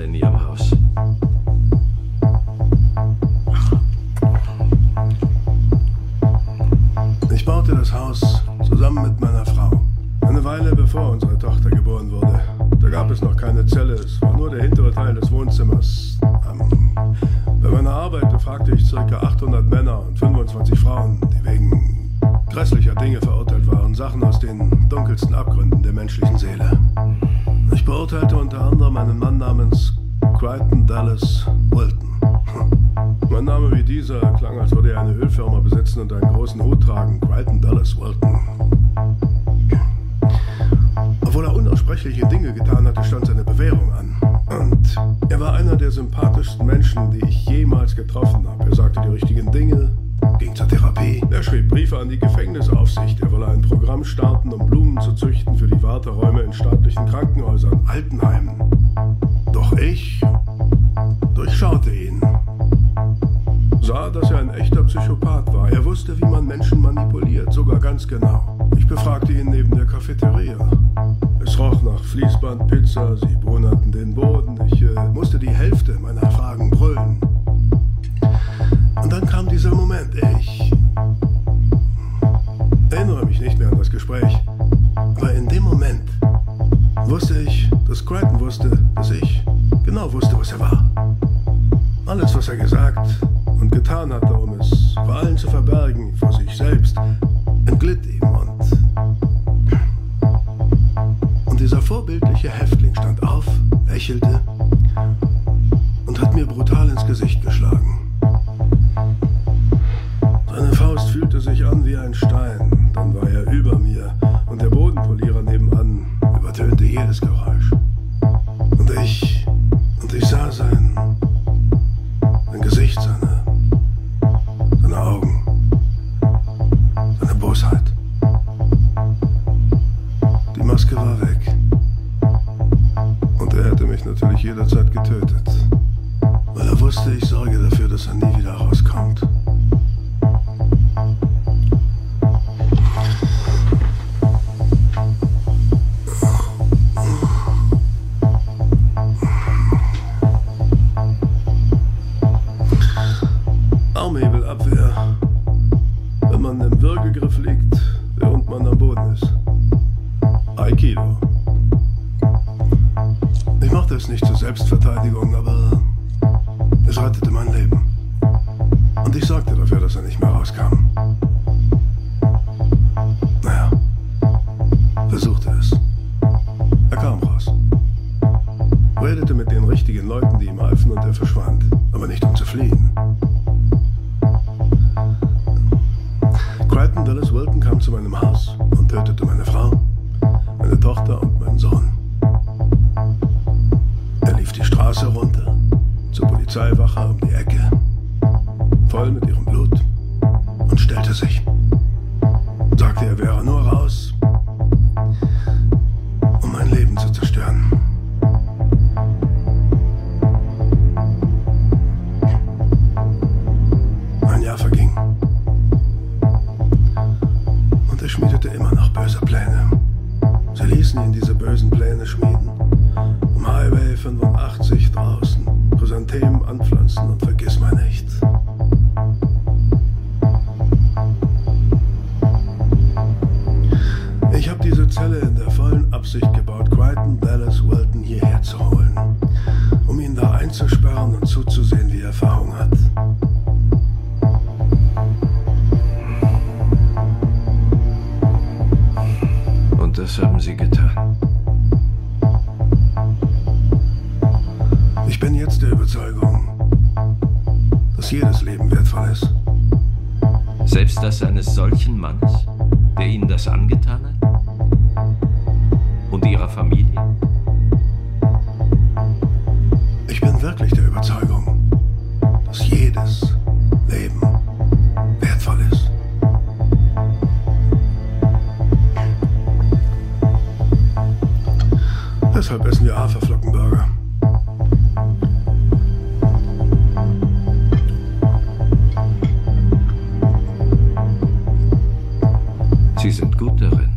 Zelle in Ihrem Haus. Ich baute das Haus zusammen mit meiner Frau. Eine Weile bevor unsere Tochter geboren wurde. Da gab es noch keine Zelle, es war nur der hintere Teil des Wohnzimmers. Ähm, bei meiner Arbeit befragte ich ca. 800 Männer und 25 Frauen, die wegen grässlicher Dinge verurteilt waren, Sachen aus den dunkelsten Abgründen der menschlichen Seele. Ich beurteilte unter anderem einen Mann namens Crichton Dallas Wilton. Mein Name wie dieser klang, als würde er eine Ölfirma besitzen und einen großen Hut tragen. Crichton Dallas Wilton. Obwohl er unaussprechliche Dinge getan hatte, stand seine Bewährung an. Und er war einer der sympathischsten Menschen, die ich jemals getroffen habe. Er sagte die richtigen Dinge, ging zur Therapie. Er schrieb Briefe an die Gefängnisaufsicht. Er wolle ein Programm starten, um Blumen zu züchten für die Warteräume in staatlichen Krankenhäusern, Altenheimen. Doch ich durchschaute ihn. Sah, dass er ein echter Psychopath war. Er wusste, wie man Menschen manipuliert, sogar ganz genau. Ich befragte ihn neben der Cafeteria. Es roch nach Fließband, Pizza, sie bohnerten den Boden. Ich äh, musste die Hälfte meiner Fragen brüllen. Und dann kam dieser Moment. Ich erinnere mich nicht mehr an das Gespräch. Aber in dem Moment wusste ich, dass Crichton wusste, er war. Alles, was er gesagt und getan hatte, um es vor allen zu verbergen, vor sich selbst, entglitt ihm und. Und dieser vorbildliche Häftling stand auf, lächelte mich natürlich jederzeit getötet. Weil er wusste, ich sorge dafür, dass er nie wieder rauskommt. Armhebelabwehr. Wenn man im Würgegriff liegt, während man am Boden ist. Aikido. Es nicht zur Selbstverteidigung, aber es rettete mein Leben. Und ich sorgte dafür, dass er nicht mehr rauskam. Naja, versuchte es. Er kam raus. Redete mit den richtigen Leuten, die ihm halfen, und er verschwand. Aber nicht um zu fliehen. Crichton Dallas Wilton kam zu meinem Haus und tötete meine Frau, meine Tochter und Straße runter. Zur Polizeiwache um die Ecke, voll mit ihrem Blut, und stellte sich. Sagte, er wäre nur raus, Zelle in der vollen Absicht gebaut, Crichton Dallas Wilton hierher zu holen. Um ihn da einzusperren und zuzusehen, wie er Erfahrung hat. Und das haben Sie getan. Ich bin jetzt der Überzeugung, dass jedes Leben wertvoll ist. Selbst das eines solchen Mannes, der Ihnen das angetan hat? ihrer Familie? Ich bin wirklich der Überzeugung, dass jedes Leben wertvoll ist. Deshalb essen wir Haferflockenburger. Sie sind gut darin.